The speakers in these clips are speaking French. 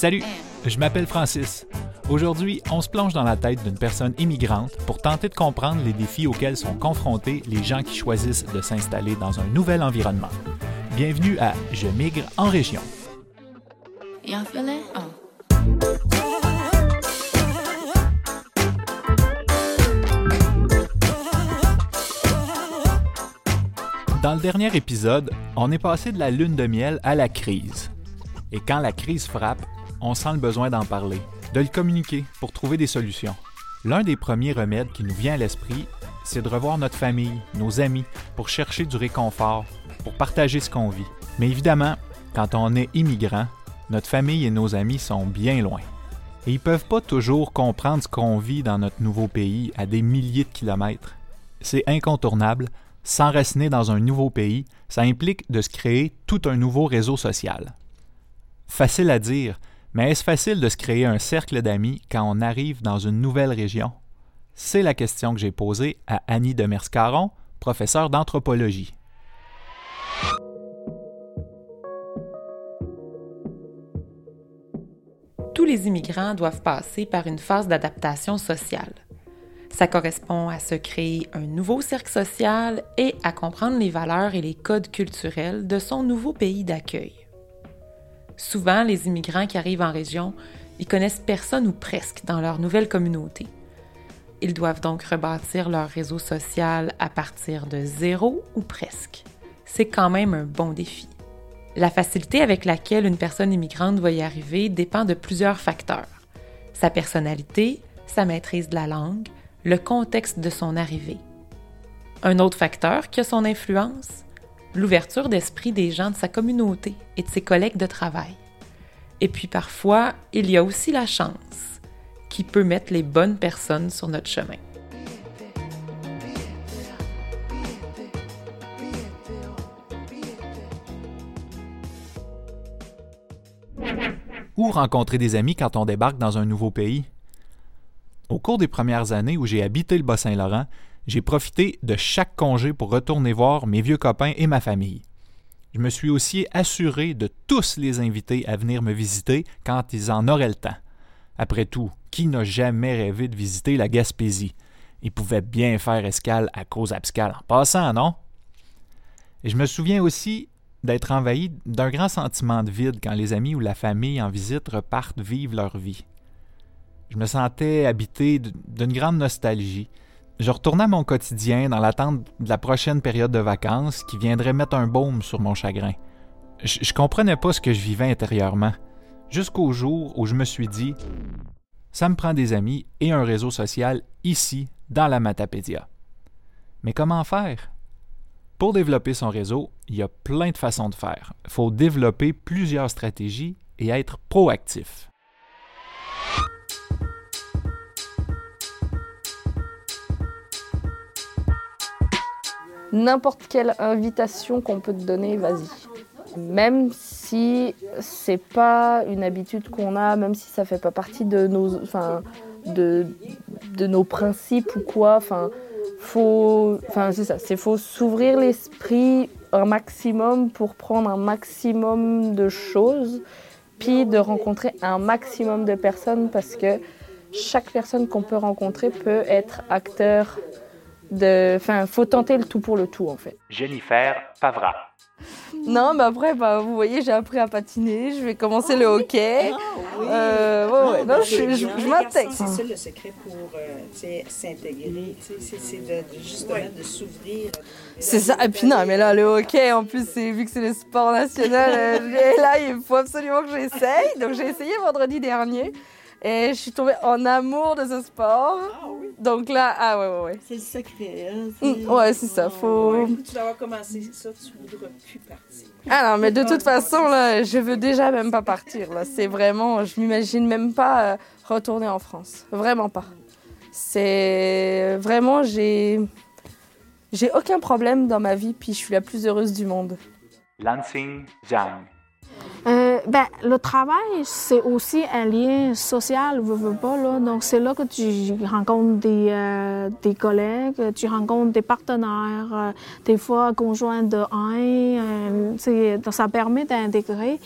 Salut, je m'appelle Francis. Aujourd'hui, on se plonge dans la tête d'une personne immigrante pour tenter de comprendre les défis auxquels sont confrontés les gens qui choisissent de s'installer dans un nouvel environnement. Bienvenue à Je migre en région. Dans le dernier épisode, on est passé de la lune de miel à la crise. Et quand la crise frappe, on sent le besoin d'en parler, de le communiquer pour trouver des solutions. L'un des premiers remèdes qui nous vient à l'esprit, c'est de revoir notre famille, nos amis, pour chercher du réconfort, pour partager ce qu'on vit. Mais évidemment, quand on est immigrant, notre famille et nos amis sont bien loin. Et ils peuvent pas toujours comprendre ce qu'on vit dans notre nouveau pays à des milliers de kilomètres. C'est incontournable, S'enraciner dans un nouveau pays, ça implique de se créer tout un nouveau réseau social. Facile à dire, mais est-ce facile de se créer un cercle d'amis quand on arrive dans une nouvelle région? C'est la question que j'ai posée à Annie Demers-Caron, professeure d'anthropologie. Tous les immigrants doivent passer par une phase d'adaptation sociale. Ça correspond à se créer un nouveau cercle social et à comprendre les valeurs et les codes culturels de son nouveau pays d'accueil. Souvent, les immigrants qui arrivent en région, ils connaissent personne ou presque dans leur nouvelle communauté. Ils doivent donc rebâtir leur réseau social à partir de zéro ou presque. C'est quand même un bon défi. La facilité avec laquelle une personne immigrante va y arriver dépend de plusieurs facteurs. Sa personnalité, sa maîtrise de la langue, le contexte de son arrivée. Un autre facteur qui a son influence, l'ouverture d'esprit des gens de sa communauté et de ses collègues de travail. Et puis parfois, il y a aussi la chance qui peut mettre les bonnes personnes sur notre chemin. Où rencontrer des amis quand on débarque dans un nouveau pays? Au cours des premières années où j'ai habité le Bas-Saint-Laurent, j'ai profité de chaque congé pour retourner voir mes vieux copains et ma famille. Je me suis aussi assuré de tous les inviter à venir me visiter quand ils en auraient le temps. Après tout, qui n'a jamais rêvé de visiter la Gaspésie? Ils pouvaient bien faire escale à cause abscale en passant, non? Je me souviens aussi d'être envahi d'un grand sentiment de vide quand les amis ou la famille en visite repartent vivre leur vie. Je me sentais habité d'une grande nostalgie. Je retournais à mon quotidien dans l'attente de la prochaine période de vacances qui viendrait mettre un baume sur mon chagrin. Je, je comprenais pas ce que je vivais intérieurement, jusqu'au jour où je me suis dit ça me prend des amis et un réseau social ici, dans la Matapédia. Mais comment faire? Pour développer son réseau, il y a plein de façons de faire. Il faut développer plusieurs stratégies et être proactif. N'importe quelle invitation qu'on peut te donner, vas-y. Même si c'est pas une habitude qu'on a, même si ça fait pas partie de nos, enfin, de, de nos principes ou quoi, enfin, faut, enfin c'est ça, c'est faut s'ouvrir l'esprit un maximum pour prendre un maximum de choses, puis de rencontrer un maximum de personnes parce que chaque personne qu'on peut rencontrer peut être acteur de, enfin, faut tenter le tout pour le tout en fait. Jennifer Pavra. Non, mais après, bah, vous voyez, j'ai appris à patiner, je vais commencer le hockey. Ah, oui. euh, ouais, ouais. Non, je, je, je m'intègre. C'est ça le secret pour euh, s'intégrer, c'est de, justement de s'ouvrir. C'est ça, et puis non, mais là, le hockey, en plus, vu que c'est le sport national, euh, là, il faut absolument que j'essaye. Donc, j'ai essayé vendredi dernier. Et je suis tombée en amour de ce sport. Ah, oui. Donc là, ah ouais, ouais, ouais. C'est le secret. Hein? Mmh, ouais, c'est ça. Faut... Ouais, tu dois avoir commencé ça, tu voudras plus partir. Ah non, mais de toute façon, là, je veux déjà même pas partir. Là. C'est vraiment, je m'imagine même pas euh, retourner en France. Vraiment pas. C'est vraiment, j'ai, j'ai aucun problème dans ma vie, puis je suis la plus heureuse du monde. Lansing Zhang. Euh, ben, le travail, c'est aussi un lien social, veux, veux pas, là. Donc, c'est là que tu rencontres des, euh, des collègues, tu rencontres des partenaires, euh, des fois conjoints de un. donc, ça permet d'intégrer.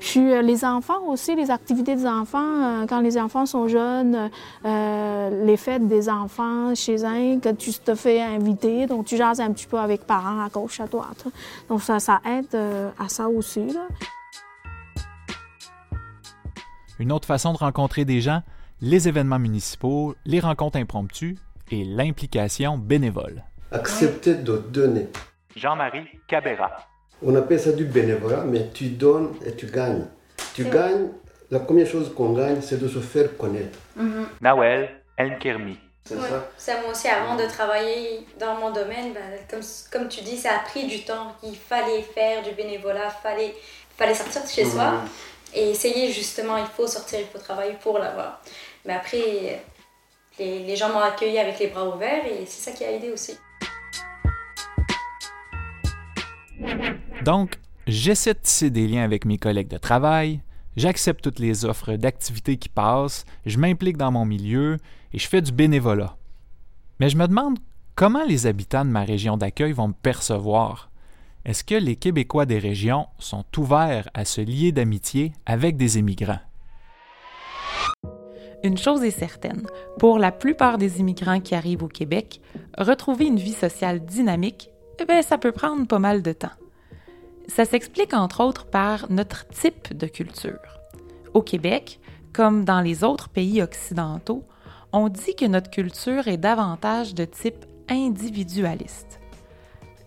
Puis euh, les enfants aussi, les activités des enfants, euh, quand les enfants sont jeunes, euh, les fêtes des enfants chez un, que tu te fais inviter, donc tu jases un petit peu avec parents à gauche, à droite. Donc ça, ça aide à ça aussi. Là. Une autre façon de rencontrer des gens, les événements municipaux, les rencontres impromptues et l'implication bénévole. Accepter de donner. Jean-Marie Cabera. On appelle ça du bénévolat, mais tu donnes et tu gagnes. Tu gagnes, la première chose qu'on gagne, c'est de se faire connaître. Mhm. Nawel Elmkermi. C'est Ouais. ça Ça, moi aussi, avant de travailler dans mon domaine, ben, comme, comme tu dis, ça a pris du temps. Il fallait faire du bénévolat, fallait, fallait sortir de chez soi Mhm. Et essayer justement, il faut sortir, il faut travailler pour l'avoir. Mais après, les, les gens m'ont accueilli avec les bras ouverts et c'est ça qui a aidé aussi. Donc, j'essaie de tisser des liens avec mes collègues de travail, j'accepte toutes les offres d'activités qui passent, je m'implique dans mon milieu et je fais du bénévolat. Mais je me demande comment les habitants de ma région d'accueil vont me percevoir. Est-ce que les Québécois des régions sont ouverts à se lier d'amitié avec des immigrants? Une chose est certaine, pour la plupart des immigrants qui arrivent au Québec, retrouver une vie sociale dynamique, eh ben, ça peut prendre pas mal de temps. Ça s'explique entre autres par notre type de culture. Au Québec, comme dans les autres pays occidentaux, on dit que notre culture est davantage de type individualiste.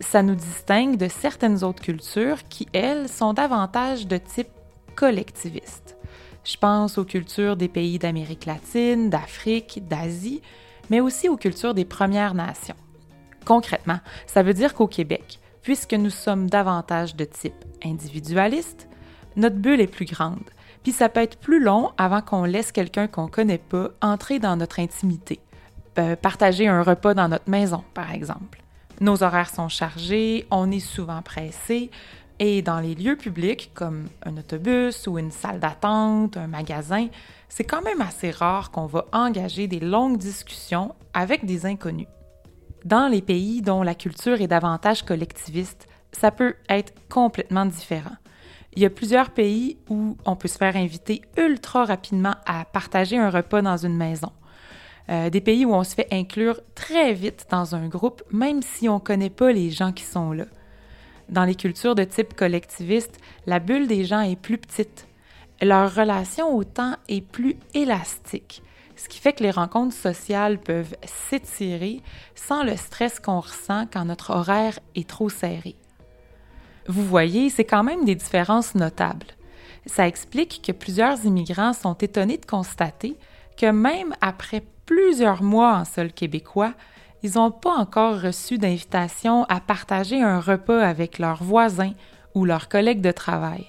Ça nous distingue de certaines autres cultures qui, elles, sont davantage de type collectiviste. Je pense aux cultures des pays d'Amérique latine, d'Afrique, d'Asie, mais aussi aux cultures des Premières Nations. Concrètement, ça veut dire qu'au Québec, puisque nous sommes davantage de type individualiste, notre bulle est plus grande, puis ça peut être plus long avant qu'on laisse quelqu'un qu'on connaît pas entrer dans notre intimité. Euh, partager un repas dans notre maison, par exemple. Nos horaires sont chargés, on est souvent pressé, et dans les lieux publics, comme un autobus ou une salle d'attente, un magasin, c'est quand même assez rare qu'on va engager des longues discussions avec des inconnus. Dans les pays dont la culture est davantage collectiviste, ça peut être complètement différent. Il y a plusieurs pays où on peut se faire inviter ultra rapidement à partager un repas dans une maison. Euh, des pays où on se fait inclure très vite dans un groupe, même si on ne connaît pas les gens qui sont là. Dans les cultures de type collectiviste, la bulle des gens est plus petite. Leur relation au temps est plus élastique, ce qui fait que les rencontres sociales peuvent s'étirer sans le stress qu'on ressent quand notre horaire est trop serré. Vous voyez, c'est quand même des différences notables. Ça explique que plusieurs immigrants sont étonnés de constater que même après plusieurs mois en sol québécois, ils n'ont pas encore reçu d'invitation à partager un repas avec leurs voisins ou leurs collègues de travail.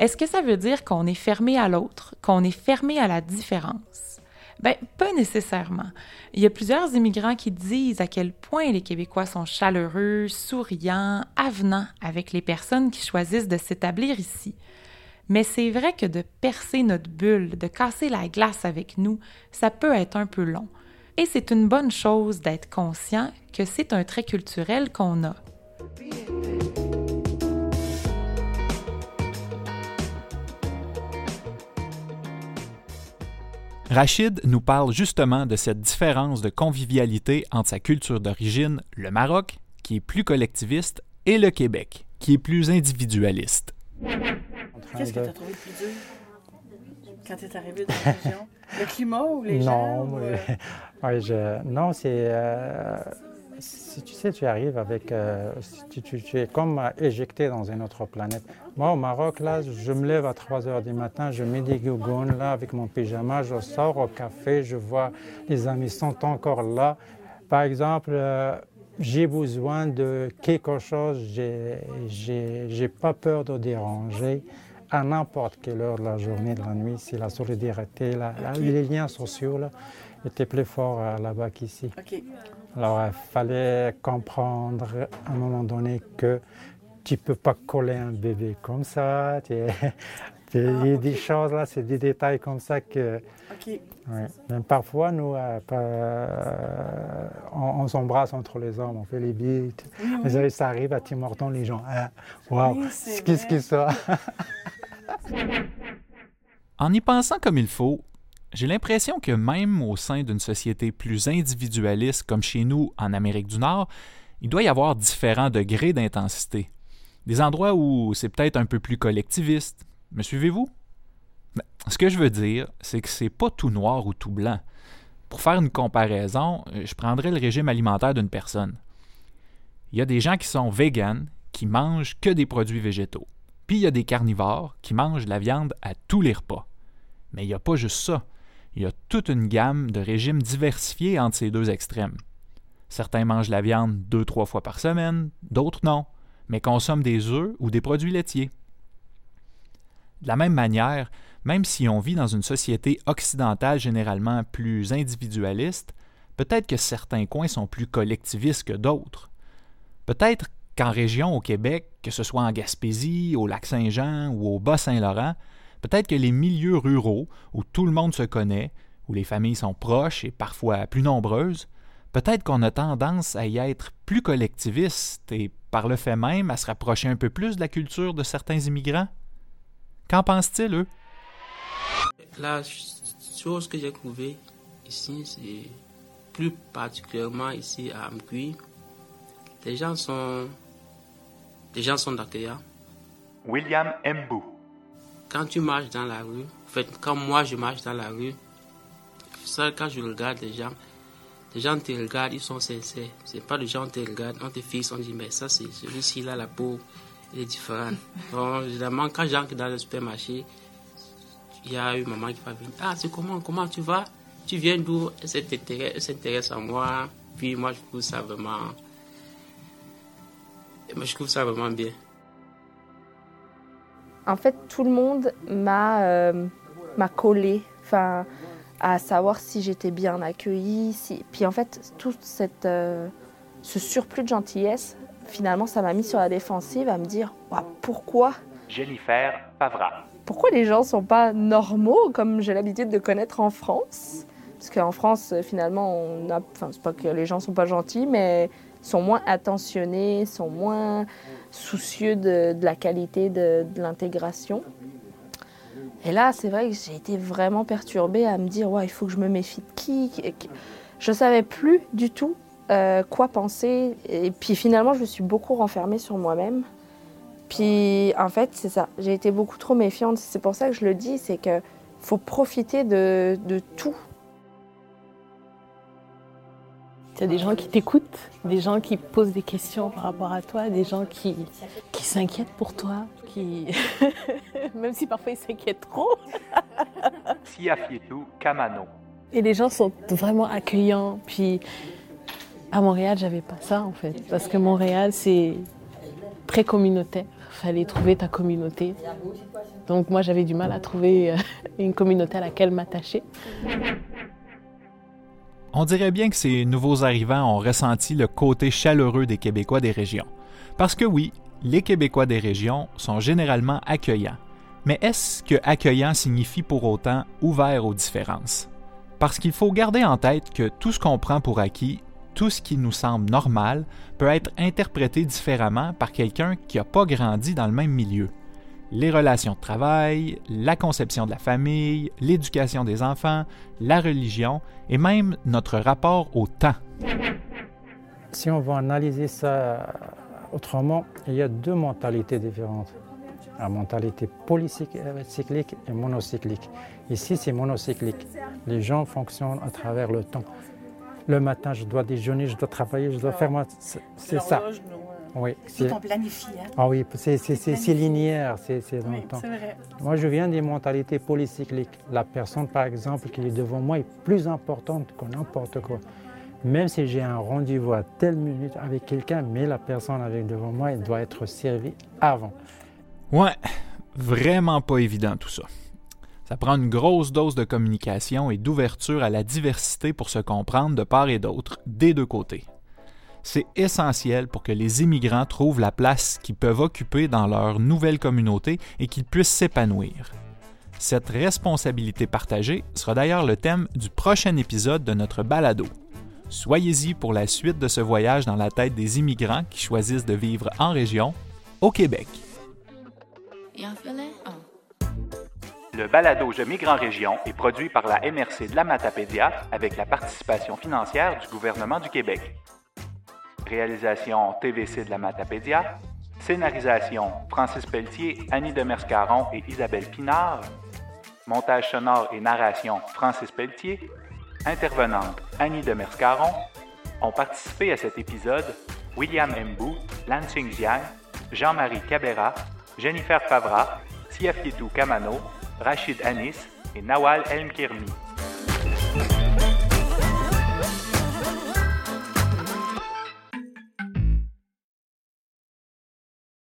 Est-ce que ça veut dire qu'on est fermé à l'autre, qu'on est fermé à la différence? Ben, pas nécessairement. Il y a plusieurs immigrants qui disent à quel point les Québécois sont chaleureux, souriants, avenants avec les personnes qui choisissent de s'établir ici. Mais c'est vrai que de percer notre bulle, de casser la glace avec nous, ça peut être un peu long. Et c'est une bonne chose d'être conscient que c'est un trait culturel qu'on a. Rachid nous parle justement de cette différence de convivialité entre sa culture d'origine, le Maroc, qui est plus collectiviste, et le Québec, qui est plus individualiste. Qu'est-ce que tu as trouvé le plus dur quand tu es arrivé dans la région? Le climat ou les gens? Non, ou, euh, Ouais, je- non, c'est. euh, si tu sais, tu arrives avec. euh, tu, tu- tu es comme éjecté dans une autre planète. Moi, au Maroc, là, je me lève à 3 heures du matin, je mets des gougounes, là, avec mon pyjama, je sors au café, je vois les amis sont encore là. Par exemple, euh, j'ai besoin de quelque chose, j'ai pas peur de déranger à n'importe quelle heure de la journée, de la nuit. C'est la solidarité, la- la- les liens sociaux là, étaient plus forts euh, là-bas qu'ici. Alors, il fallait comprendre à un moment donné que tu peux pas coller un bébé comme ça. tu- Il y a des choses là, c'est des détails comme ça que. Ouais. Même parfois, nous, euh, pas- euh, on, on s'embrasse entre les hommes, on fait les bites. Mais ça, arrive à Tim Hortons, les gens. Ah, Waouh, qu'est-ce que ça en y pensant comme il faut, j'ai l'impression que même au sein d'une société plus individualiste comme chez nous en Amérique du Nord, il doit y avoir différents degrés d'intensité. Des endroits où c'est peut-être un peu plus collectiviste. Me suivez-vous? Ben, ce que je veux dire, c'est que c'est pas tout noir ou tout blanc. Pour faire une comparaison, je prendrais le régime alimentaire d'une personne. Il y a des gens qui sont véganes, qui mangent que des produits végétaux. Puis il y a des carnivores qui mangent la viande à tous les repas. Mais il n'y a pas juste ça. Il y a toute une gamme de régimes diversifiés entre ces deux extrêmes. Certains mangent la viande deux, trois fois par semaine, d'autres non, mais consomment des œufs ou des produits laitiers. De la même manière, même si on vit dans une société occidentale généralement plus individualiste, peut-être que certains coins sont plus collectivistes que d'autres. Peut-être qu'en région au Québec, que ce soit en Gaspésie, au lac Saint-Jean ou au Bas-Saint-Laurent, peut-être que les milieux ruraux, où tout le monde se connaît, où les familles sont proches et parfois plus nombreuses, peut-être qu'on a tendance à y être plus collectiviste et par le fait même à se rapprocher un peu plus de la culture de certains immigrants? Qu'en pensent-ils, eux? La chose que j'ai trouvée ici, c'est plus particulièrement ici à Amqui, les gens sont, les gens sont d'accueillants. William Mbou. Quand tu marches dans la rue, en fait, quand moi je marche dans la rue, ça, quand je regarde les gens, les gens te regardent, ils sont sincères. C'est pas les gens te regardent, on te fixe, on dit, mais ça, c'est celui-ci, là, la peau, est différente. bon, évidemment, quand j'entre dans le supermarché, il y a une maman qui va venir. Ah, c'est comment, comment tu vas? Tu viens d'où? Elle s'intéresse à moi. Puis moi, je trouve ça vraiment. Moi, je trouve ça vraiment bien. En fait, tout le monde m'a euh, m'a collé, enfin, à savoir si j'étais bien accueillie. Si... Puis en fait, tout cette, euh, ce surplus de gentillesse, finalement, ça m'a mis sur la défensive à me dire pourquoi Jennifer Pavra. Pourquoi les gens sont pas normaux comme j'ai l'habitude de connaître en France? Parce qu'en France, finalement, on a, enfin, c'est pas que les gens sont pas gentils, mais sont moins attentionnés, sont moins soucieux de, la qualité de, l'intégration. Et là, c'est vrai que j'ai été vraiment perturbée à me dire, ouais, il faut que je me méfie de qui. Je savais plus du tout euh, quoi penser. Et puis finalement, je me suis beaucoup renfermée sur moi-même. Puis en fait, c'est ça. J'ai été beaucoup trop méfiante. C'est pour ça que je le dis, c'est que faut profiter de tout. Il y a des gens qui t'écoutent, des gens qui posent des questions par rapport à toi, des gens qui, qui s'inquiètent pour toi, qui... même si parfois ils s'inquiètent trop. Kamano. Et les gens sont vraiment accueillants. Puis à Montréal, j'avais pas ça en fait. Parce que Montréal, c'est très communautaire. Il fallait trouver ta communauté. Donc moi, j'avais du mal à trouver euh, une communauté à laquelle m'attacher. On dirait bien que ces nouveaux arrivants ont ressenti le côté chaleureux des Québécois des régions. Parce que oui, les Québécois des régions sont généralement accueillants. Mais est-ce que accueillant signifie pour autant ouvert aux différences? Parce qu'il faut garder en tête que tout ce qu'on prend pour acquis, tout ce qui nous semble normal, peut être interprété différemment par quelqu'un qui n'a pas grandi dans le même milieu les relations de travail, la conception de la famille, l'éducation des enfants, la religion et même notre rapport au temps. Si on veut analyser ça autrement, il y a deux mentalités différentes. La mentalité polycyclique et monocyclique. Ici, c'est monocyclique. Les gens fonctionnent à travers le temps. Le matin, je dois déjeuner, je dois travailler, je dois faire moi. C'est ça. Oui, c'est en planifié. Hein? Ah oui, c'est linéaire, c'est dans le temps. Vrai. Moi, je viens des mentalités polycycliques. La personne, par exemple, qui est devant moi est plus importante que n'importe quoi. Même si j'ai un rendez-vous à telle minute avec quelqu'un, mais la personne avec devant moi, elle doit être servie avant. Ouais, vraiment pas évident tout ça. Ça prend une grosse dose de communication et d'ouverture à la diversité pour se comprendre de part et d'autre, des deux côtés c'est essentiel pour que les immigrants trouvent la place qu'ils peuvent occuper dans leur nouvelle communauté et qu'ils puissent s'épanouir. Cette responsabilité partagée sera d'ailleurs le thème du prochain épisode de notre balado. Soyez-y pour la suite de ce voyage dans la tête des immigrants qui choisissent de vivre en région, au Québec. Oh. Le balado Je migre en région est produit par la MRC de la Matapédia avec la participation financière du gouvernement du Québec. Réalisation TVC de la Matapédia. Scénarisation Francis Pelletier, Annie Demerscaron et Isabelle Pinard. Montage sonore et narration Francis Pelletier. Intervenante Annie Demerscaron. Ont participé à cet épisode William Mbou, Lansing Jiang, Jean-Marie Cabera, Jennifer Favra, Siafietou Kamano, Rachid Anis et Nawal Elmkirmi.